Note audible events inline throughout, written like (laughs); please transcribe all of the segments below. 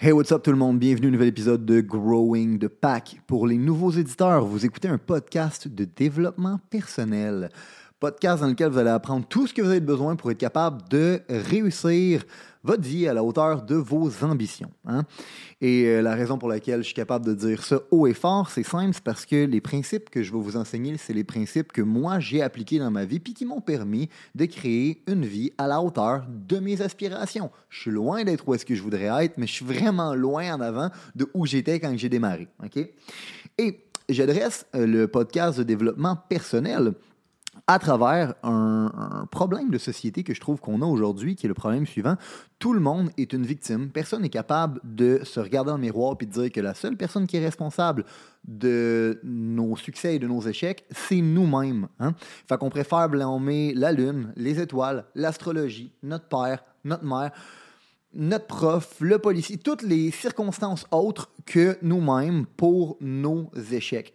Hey, what's up tout le monde? Bienvenue à un nouvel épisode de Growing the Pack. Pour les nouveaux éditeurs, vous écoutez un podcast de développement personnel. Podcast dans lequel vous allez apprendre tout ce que vous avez besoin pour être capable de réussir votre vie à la hauteur de vos ambitions. Hein? Et euh, la raison pour laquelle je suis capable de dire ça haut et fort, c'est simple, c'est parce que les principes que je vais vous enseigner, c'est les principes que moi j'ai appliqués dans ma vie puis qui m'ont permis de créer une vie à la hauteur de mes aspirations. Je suis loin d'être où est-ce que je voudrais être, mais je suis vraiment loin en avant de où j'étais quand j'ai démarré. Et j'adresse euh, le podcast de développement personnel à travers un, problème de société que je trouve qu'on a aujourd'hui, qui est le problème suivant. Tout le monde est une victime. Personne n'est capable de se regarder dans le miroir et de dire que la seule personne qui est responsable de nos succès et de nos échecs, c'est nous-mêmes. Hein? Fait qu'on préfère blâmer la Lune, les étoiles, l'astrologie, notre père, notre mère notre prof, le policier, toutes les circonstances autres que nous-mêmes pour nos échecs.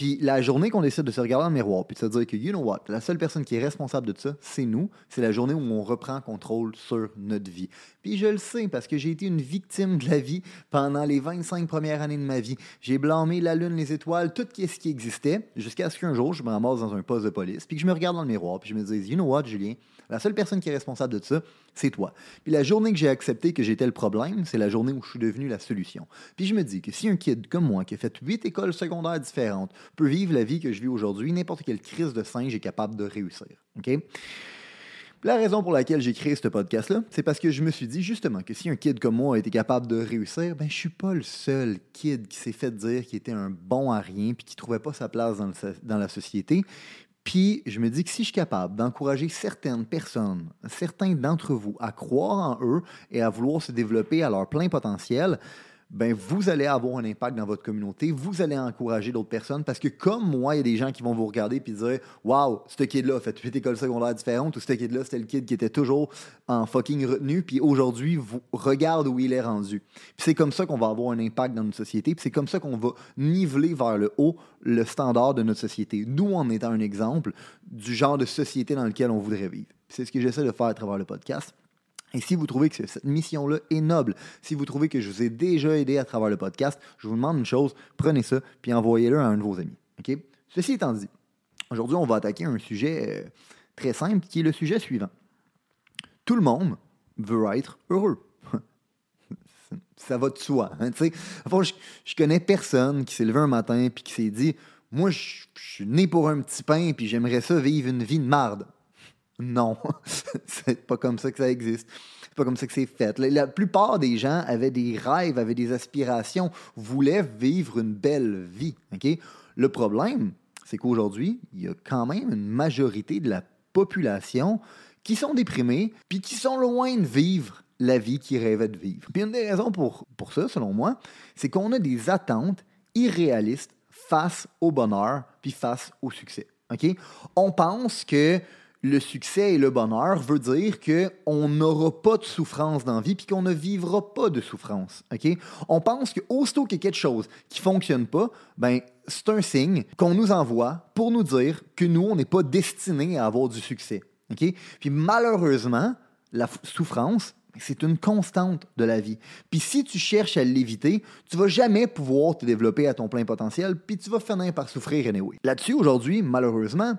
Puis la journée qu'on décide de se regarder dans le miroir, puis de se dire que, you know what, la seule personne qui est responsable de ça, c'est nous. C'est la journée où on reprend contrôle sur notre vie. Puis je le sais parce que j'ai été une victime de la vie pendant les 25 premières années de ma vie. J'ai blâmé la lune, les étoiles, tout ce qui existait, jusqu'à ce qu'un jour, je me ramasse dans un poste de police, puis que je me regarde dans le miroir, puis je me dis, you know what, Julien, la seule personne qui est responsable de ça, c'est toi. Puis la journée que j'ai accepté que j'étais le problème, c'est la journée où je suis devenu la solution. Puis je me dis que si un kid comme moi, qui a fait huit écoles secondaires différentes, peut vivre la vie que je vis aujourd'hui, n'importe quelle crise de singe est capable de réussir. OK? La raison pour laquelle j'ai créé ce podcast-là, c'est parce que je me suis dit justement que si un kid comme moi a été capable de réussir, ben je suis pas le seul kid qui s'est fait dire qu'il était un bon à rien puis qui trouvait pas sa place dans, la société. Puis je me dis que si je suis capable d'encourager certaines personnes, certains d'entre vous à croire en eux et à vouloir se développer à leur plein potentiel, ben vous allez avoir un impact dans votre communauté, vous allez encourager d'autres personnes parce que comme moi, il y a des gens qui vont vous regarder puis dire Waouh, ce kid-là a fait huit écoles secondaires différentes ou ce kid-là, c'était le kid qui était toujours en fucking retenu, puis aujourd'hui, regarde où il est rendu. Puis c'est comme ça qu'on va avoir un impact dans notre société, puis c'est comme ça qu'on va niveler vers le haut le standard de notre société. Nous, en étant un exemple du genre de société dans lequel on voudrait vivre. C'est ce que j'essaie de faire à travers le podcast. Et si vous trouvez que cette mission-là est noble, si vous trouvez que je vous ai déjà aidé à travers le podcast, je vous demande une chose, prenez ça puis envoyez-le à un de vos amis. Ceci étant dit, aujourd'hui, on va attaquer un sujet euh, très simple qui est le sujet suivant. Tout le monde veut être heureux. (laughs) ça va de soi. Hein, je, je connais personne qui s'est levé un matin puis qui s'est dit Moi, je, je suis né pour un petit pain puis j'aimerais ça vivre une vie de marde. Non, (laughs) c'est pas comme ça que ça existe. C'est pas comme ça que c'est fait. La, plupart des gens avaient des rêves, avaient des aspirations, voulaient vivre une belle vie. Le problème, c'est qu'aujourd'hui, il y a quand même une majorité de la population qui sont déprimés puis qui sont loin de vivre la vie qu'ils rêvaient de vivre. Puis une des raisons pour, pour ça, selon moi, c'est qu'on a des attentes irréalistes face au bonheur puis face au succès. On pense que le succès et le bonheur veut dire qu'on n'aura pas de souffrance dans la vie puis qu'on ne vivra pas de souffrance. On pense que aussitôt qu'il y a quelque chose qui fonctionne pas, ben c'est un signe qu'on nous envoie pour nous dire que nous, on n'est pas destiné à avoir du succès. OK? Malheureusement, la souffrance, c'est une constante de la vie. Puis si tu cherches à l'éviter, tu vas jamais pouvoir te développer à ton plein potentiel, puis tu vas finir par souffrir anyway. Là-dessus, aujourd'hui, malheureusement,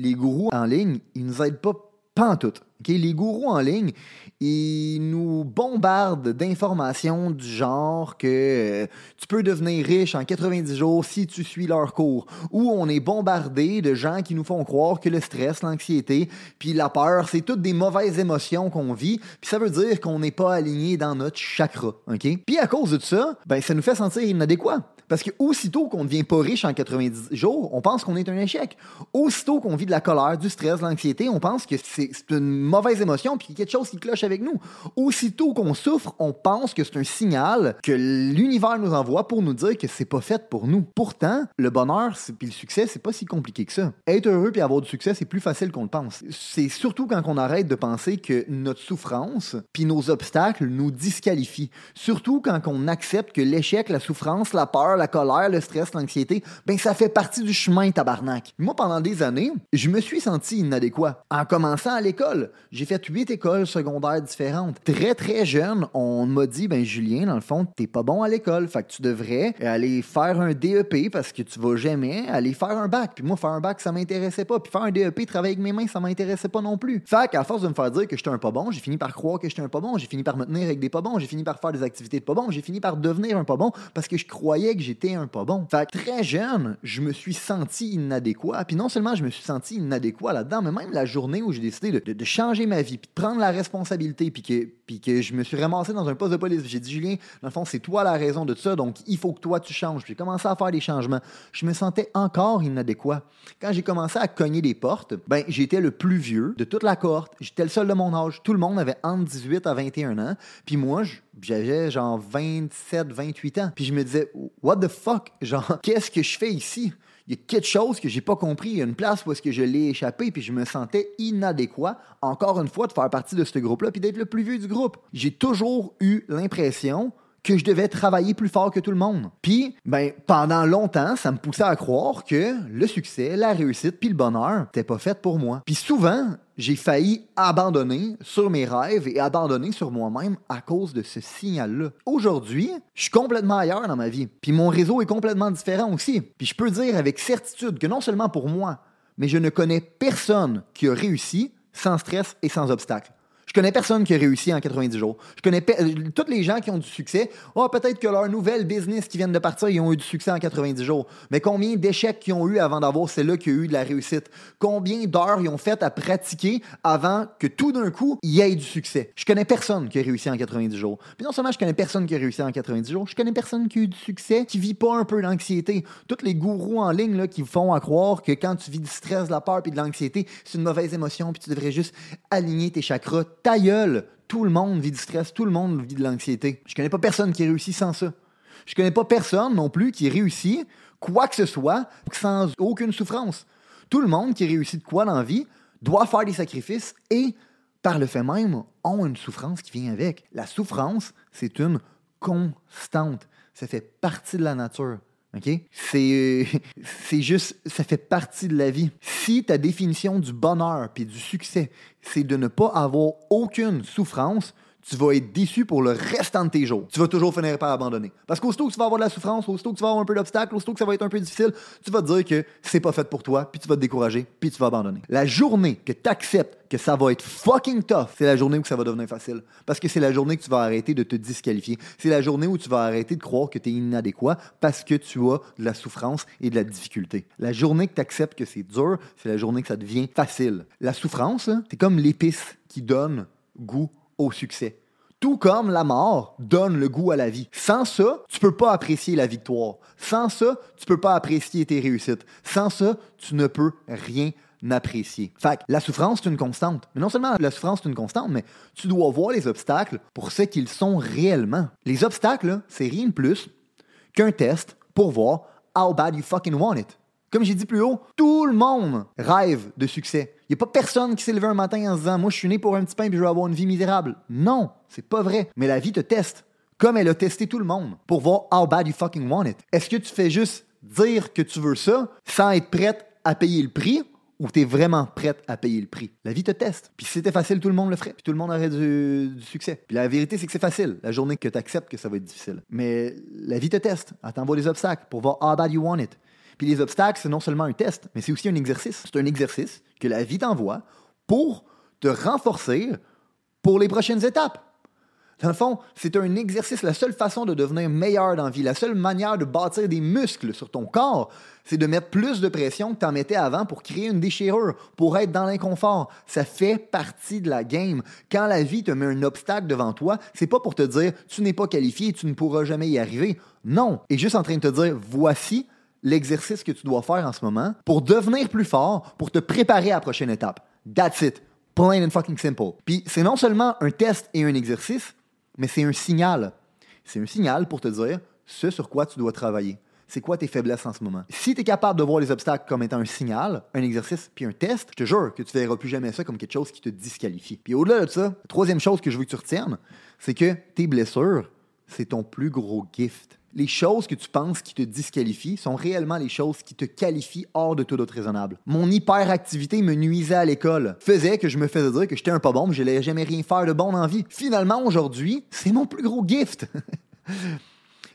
les gourous en ligne, ils nous aident pas pantoute. Okay? Les gourous en ligne, ils nous bombardent d'informations du genre que euh, tu peux devenir riche en 90 jours si tu suis leur cours. Ou on est bombardé de gens qui nous font croire que le stress, l'anxiété, puis la peur, c'est toutes des mauvaises émotions qu'on vit. Puis ça veut dire qu'on n'est pas aligné dans notre chakra. ok? Puis à cause de ça, ben, ça nous fait sentir inadéquat. Parce que aussitôt qu'on ne devient pas riche en 90 jours, on pense qu'on est un échec. Aussitôt qu'on vit de la colère, du stress, de l'anxiété, on pense que c'est une mauvaise émotion puis qu'il y a quelque chose qui cloche avec nous. Aussitôt qu'on souffre, on pense que c'est un signal que l'univers nous envoie pour nous dire que c'est pas fait pour nous. Pourtant, le bonheur puis le succès, c'est pas si compliqué que ça. Être heureux puis avoir du succès, c'est plus facile qu'on le pense. C'est surtout quand on arrête de penser que notre souffrance puis nos obstacles nous disqualifient. Surtout quand on accepte que l'échec, la souffrance, la peur, la colère, le stress, l'anxiété, ben ça fait partie du chemin tabarnak. Moi, pendant des années, je me suis senti inadéquat. En commençant à l'école, j'ai fait huit écoles secondaires différentes. Très, très jeune, on m'a dit, ben Julien, dans le fond, t'es pas bon à l'école, fait que tu devrais aller faire un DEP parce que tu vas jamais aller faire un bac. Puis moi, faire un bac, ça m'intéressait pas. Puis faire un DEP, travailler avec mes mains, ça m'intéressait pas non plus. Fait qu'à force de me faire dire que j'étais un pas bon, j'ai fini par croire que j'étais un pas bon, j'ai fini par me tenir avec des pas bons, j'ai fini par faire des activités de pas bon, j'ai fini par devenir un pas bon parce que je croyais que j'étais un pas bon. Fait que très jeune, je me suis senti inadéquat. Puis non seulement je me suis senti inadéquat là-dedans, mais même la journée où j'ai décidé de, changer ma vie, puis de prendre la responsabilité, puis que, je me suis ramassé dans un poste de police. J'ai dit, Julien, dans le fond, c'est toi la raison de ça, donc il faut que toi tu changes. J'ai commencé à faire des changements. Je me sentais encore inadéquat. Quand j'ai commencé à cogner des portes, ben j'étais le plus vieux de toute la cohorte. J'étais le seul de mon âge. Tout le monde avait entre 18 à 21 ans. Puis moi, j'avais genre 27, 28 ans. Puis je me disais, what the fuck? Genre, (laughs) qu'est-ce que je fais ici? il y a quelque chose que j'ai pas compris. Il y a une place où est-ce que je l'ai échappé, puis je me sentais inadéquat, encore une fois, de faire partie de ce groupe-là, puis d'être le plus vieux du groupe. J'ai toujours eu l'impression que je devais travailler plus fort que tout le monde. Puis, ben, pendant longtemps, ça me poussait à croire que le succès, la réussite, puis le bonheur, n'étaient pas fait pour moi. Puis souvent, j'ai failli abandonner sur mes rêves et abandonner sur moi-même à cause de ce signal-là. Aujourd'hui, je suis complètement ailleurs dans ma vie. Puis mon réseau est complètement différent aussi. Puis je peux dire avec certitude que non seulement pour moi, mais je ne connais personne qui a réussi sans stress et sans obstacle. Je connais personne qui a réussi en 90 jours. Je connais euh, tous les gens qui ont du succès. Oh, peut-être que leur nouvelle business qui viennent de partir, ils ont eu du succès en 90 jours. Mais combien d'échecs qu'ils ont eu avant d'avoir celle-là qui a eu de la réussite? Combien d'heures ils ont fait à pratiquer avant que tout d'un coup, il y ait du succès? Je connais personne qui a réussi en 90 jours. Puis non seulement je connais personne qui a réussi en 90 jours, je connais personne qui a eu du succès, qui vit pas un peu d'anxiété. Tous les gourous en ligne là, qui font à croire que quand tu vis du stress, de la peur et de l'anxiété, c'est une mauvaise émotion puis tu devrais juste aligner tes chakras ta gueule, tout le monde vit du stress, tout le monde vit de l'anxiété. Je connais pas personne qui réussit sans ça. Je connais pas personne non plus qui réussit quoi que ce soit sans aucune souffrance. Tout le monde qui réussit de quoi dans la vie doit faire des sacrifices et, par le fait même, ont une souffrance qui vient avec. La souffrance, c'est une constante. Ça fait partie de la nature. C'est, (laughs) c'est juste, ça fait partie de la vie. Si ta définition du bonheur puis du succès, c'est de ne pas avoir aucune souffrance, tu vas être déçu pour le restant de tes jours. Tu vas toujours finir par abandonner. Parce qu'aussitôt que tu vas avoir de la souffrance, aussitôt que tu vas avoir un peu d'obstacle, aussitôt que ça va être un peu difficile, tu vas te dire que c'est pas fait pour toi, puis tu vas te décourager, puis tu vas abandonner. La journée que tu acceptes que ça va être fucking tough, c'est la journée où ça va devenir facile. Parce que c'est la journée que tu vas arrêter de te disqualifier. C'est la journée où tu vas arrêter de croire que tu es inadéquat parce que tu as de la souffrance et de la difficulté. La journée que tu acceptes que c'est dur, c'est la journée que ça devient facile. La souffrance, c'est comme l'épice qui donne goût succès. Tout comme la mort donne le goût à la vie. Sans ça, tu peux pas apprécier la victoire. Sans ça, tu peux pas apprécier tes réussites. Sans ça, tu ne peux rien apprécier. Fait la souffrance, c'est une constante. Mais non seulement la souffrance, c'est une constante, mais tu dois voir les obstacles pour ce qu'ils sont réellement. Les obstacles, c'est rien de plus qu'un test pour voir how bad you fucking want it. Comme j'ai dit plus haut, tout le monde rêve de succès. Il n'y a pas personne qui s'est levé un matin en se disant Moi, je suis né pour un petit pain et je vais avoir une vie misérable. Non, c'est pas vrai. Mais la vie te teste, comme elle a testé tout le monde, pour voir how bad you fucking want it. Est-ce que tu fais juste dire que tu veux ça sans être prête à payer le prix ou tu es vraiment prête à payer le prix? La vie te teste. Puis si c'était facile, tout le monde le ferait. Puis tout le monde aurait du, succès. Puis la vérité, c'est que c'est facile. La journée que tu acceptes que ça va être difficile. Mais la vie te teste. Elle t'envoie des obstacles pour voir how bad you want it. Puis les obstacles, c'est non seulement un test, mais c'est aussi un exercice. C'est un exercice que la vie t'envoie pour te renforcer pour les prochaines étapes. Dans le fond, c'est un exercice. La seule façon de devenir meilleur dans la vie, la seule manière de bâtir des muscles sur ton corps, c'est de mettre plus de pression que tu en mettais avant pour créer une déchirure, pour être dans l'inconfort. Ça fait partie de la game. Quand la vie te met un obstacle devant toi, c'est pas pour te dire tu n'es pas qualifié tu ne pourras jamais y arriver. Non. Et juste en train de te dire, voici l'exercice que tu dois faire en ce moment pour devenir plus fort, pour te préparer à la prochaine étape. That's it. Plain and fucking simple. Puis c'est non seulement un test et un exercice, mais c'est un signal. C'est un signal pour te dire ce sur quoi tu dois travailler. C'est quoi tes faiblesses en ce moment? Si tu es capable de voir les obstacles comme étant un signal, un exercice, puis un test, je te jure que tu verras plus jamais ça comme quelque chose qui te disqualifie. Puis au-delà de ça, la troisième chose que je veux que tu retiennes, c'est que tes blessures, c'est ton plus gros gift. Les choses que tu penses qui te disqualifient sont réellement les choses qui te qualifient hors de tout autre raisonnable. Mon hyperactivité me nuisait à l'école, faisait que je me faisais dire que j'étais un pas bon, mais je n'allais jamais rien faire de bon dans la vie. Finalement, aujourd'hui, c'est mon plus gros gift. (laughs)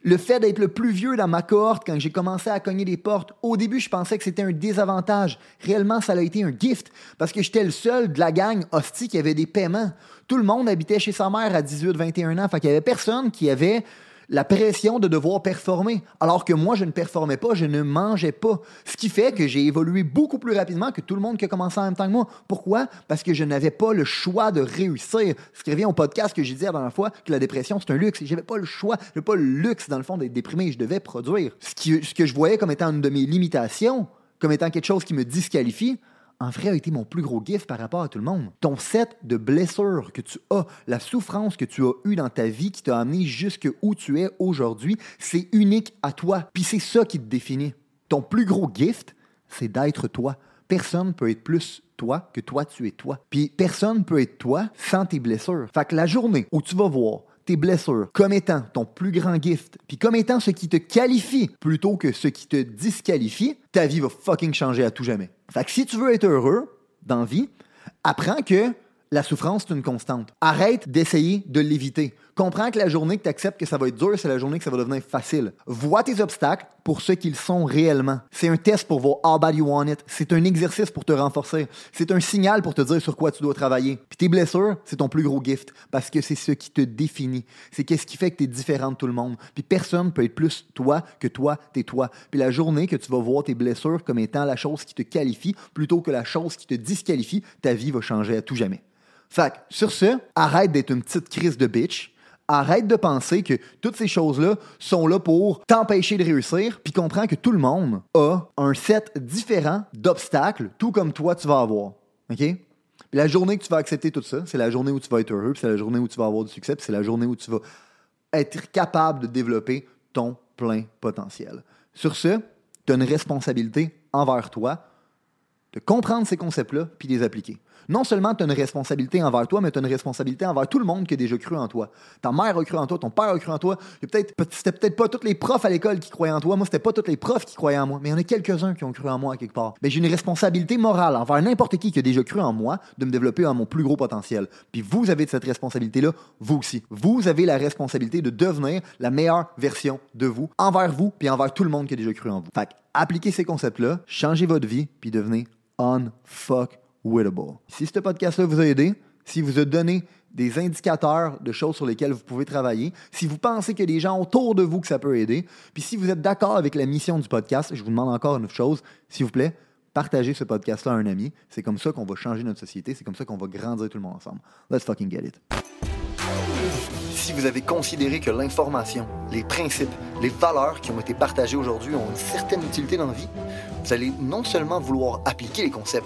Le fait d'être le plus vieux dans ma cohorte quand j'ai commencé à cogner des portes, au début, je pensais que c'était un désavantage. Réellement, ça a été un gift parce que j'étais le seul de la gang hostie qui avait des paiements. Tout le monde habitait chez sa mère à 18-21 ans. Fait qu'il y avait personne qui avait la pression de devoir performer. Alors que moi, je ne performais pas, je ne mangeais pas. Ce qui fait que j'ai évolué beaucoup plus rapidement que tout le monde qui a commencé en même temps que moi. Pourquoi? Parce que je n'avais pas le choix de réussir. Ce qui revient au podcast que j'ai dit la dernière fois, que la dépression, c'est un luxe. J'avais pas le choix, j'avais pas le luxe, dans le fond, d'être déprimé. Je devais produire. Ce, qui, ce que je voyais comme étant une de mes limitations, comme étant quelque chose qui me disqualifie, en vrai, a été mon plus gros gift par rapport à tout le monde. Ton set de blessures que tu as, la souffrance que tu as eue dans ta vie qui t'a amené jusque où tu es aujourd'hui, c'est unique à toi. Puis c'est ça qui te définit. Ton plus gros gift, c'est d'être toi. Personne peut être plus toi que toi tu es toi. Puis personne peut être toi sans tes blessures. Fait que la journée où tu vas voir tes blessures comme étant ton plus grand gift, puis comme étant ce qui te qualifie plutôt que ce qui te disqualifie, ta vie va fucking changer à tout jamais. Fait que si tu veux être heureux dans vie, apprends que la souffrance, c'est une constante. Arrête d'essayer de l'éviter. Comprends que la journée que tu acceptes que ça va être dur, c'est la journée que ça va devenir facile. Vois tes obstacles pour ce qu'ils sont réellement. C'est un test pour voir how bad you want it. C'est un exercice pour te renforcer. C'est un signal pour te dire sur quoi tu dois travailler. Puis tes blessures, c'est ton plus gros gift parce que c'est ce qui te définit. C'est qu'est-ce qui fait que tu es différent de tout le monde. Puis personne peut être plus toi que toi, t'es toi. Puis la journée que tu vas voir tes blessures comme étant la chose qui te qualifie plutôt que la chose qui te disqualifie, ta vie va changer à tout jamais. Fait que, sur ce, arrête d'être une petite crise de bitch Arrête de penser que toutes ces choses-là sont là pour t'empêcher de réussir, puis comprends que tout le monde a un set différent d'obstacles, tout comme toi tu vas avoir. OK? La journée que tu vas accepter tout ça, c'est la journée où tu vas être heureux, c'est la journée où tu vas avoir du succès, c'est la journée où tu vas être capable de développer ton plein potentiel. Sur ce, tu as une responsabilité envers toi de comprendre ces concepts-là puis les appliquer non seulement tu as une responsabilité envers toi, mais tu as une responsabilité envers tout le monde qui a déjà cru en toi. Ta mère a cru en toi, ton père a cru en toi. Peut-être, c'était peut-être pas tous les profs à l'école qui croyaient en toi. Moi, c'était pas tous les profs qui croyaient en moi, mais il y en a quelques-uns qui ont cru en moi quelque part. Mais j'ai une responsabilité morale envers n'importe qui qui a déjà cru en moi de me développer à mon plus gros potentiel. Puis vous avez cette responsabilité-là, vous aussi. Vous avez la responsabilité de devenir la meilleure version de vous envers vous puis envers tout le monde qui a déjà cru en vous. Fait appliquez ces concepts-là, changez votre vie puis devenez unfuck si ce podcast-là vous a aidé, si vous a donné des indicateurs de choses sur lesquelles vous pouvez travailler, si vous pensez a des gens autour de vous que ça peut aider, puis si vous êtes d'accord avec la mission du podcast, je vous demande encore une chose, s'il vous plaît, partagez ce podcast-là à un ami. C'est comme ça qu'on va changer notre société, c'est comme ça qu'on va grandir tout le monde ensemble. Let's fucking get it si vous avez considéré que l'information, les principes, les valeurs qui ont été partagées aujourd'hui ont une certaine utilité dans la vie, vous allez non seulement vouloir appliquer les concepts,